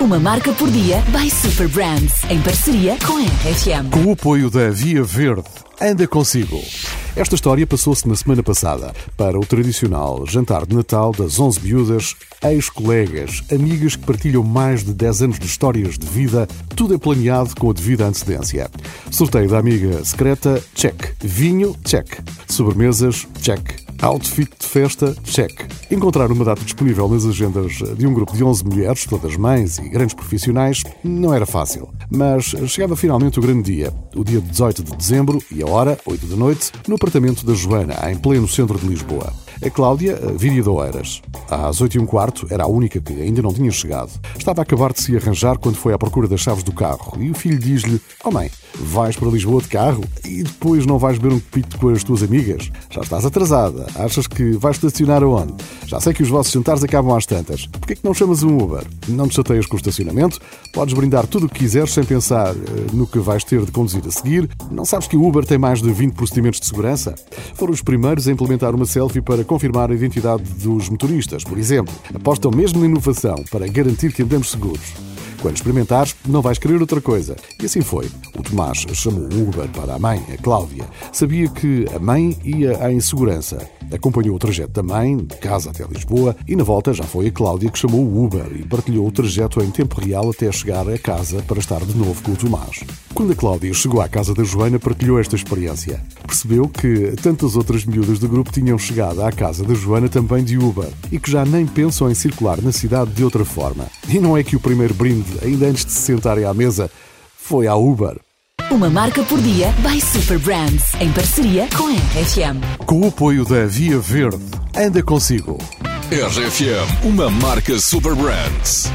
Uma marca por dia by Super Brands, em parceria com a RFM. Com o apoio da Via Verde, anda consigo. Esta história passou-se na semana passada para o tradicional jantar de Natal das 11 miúdas, ex-colegas, amigas que partilham mais de 10 anos de histórias de vida, tudo é planeado com a devida antecedência. Sorteio da amiga secreta, check. Vinho, check. Sobremesas, check. Outfit de festa, check. Encontrar uma data disponível nas agendas de um grupo de 11 mulheres, todas mães e grandes profissionais, não era fácil. Mas chegava finalmente o grande dia, o dia 18 de dezembro e a hora, 8 da noite, no apartamento da Joana, em pleno centro de Lisboa. A Cláudia viria de Oeiras. Às 8 e um quarto, era a única que ainda não tinha chegado. Estava a acabar de se arranjar quando foi à procura das chaves do carro e o filho diz-lhe: Oh mãe, vais para Lisboa de carro e depois não vais beber um pito com as tuas amigas? Já estás atrasada. Achas que vais estacionar aonde? Já sei que os vossos jantares acabam às tantas. Porquê que não chamas um Uber? Não te chateias com o estacionamento? Podes brindar tudo o que quiseres sem pensar uh, no que vais ter de conduzir a seguir? Não sabes que o Uber tem mais de 20 procedimentos de segurança? Foram os primeiros a implementar uma selfie para confirmar a identidade dos motoristas, por exemplo. Apostam mesmo na inovação para garantir que andamos seguros. Quando experimentares, não vais querer outra coisa. E assim foi. O Tomás chamou um Uber para a mãe, a Cláudia. Sabia que a mãe ia à insegurança. Acompanhou o trajeto da mãe, de casa até Lisboa, e na volta já foi a Cláudia que chamou o Uber e partilhou o trajeto em tempo real até chegar a casa para estar de novo com o Tomás. Quando a Cláudia chegou à casa da Joana, partilhou esta experiência. Percebeu que tantas outras miúdas do grupo tinham chegado à casa da Joana também de Uber e que já nem pensam em circular na cidade de outra forma. E não é que o primeiro brinde, ainda antes de se sentarem à mesa, foi à Uber. Uma marca por dia by Super Brands, em parceria com a RFM. Com o apoio da Via Verde, anda consigo. RFM, uma marca Super Brands.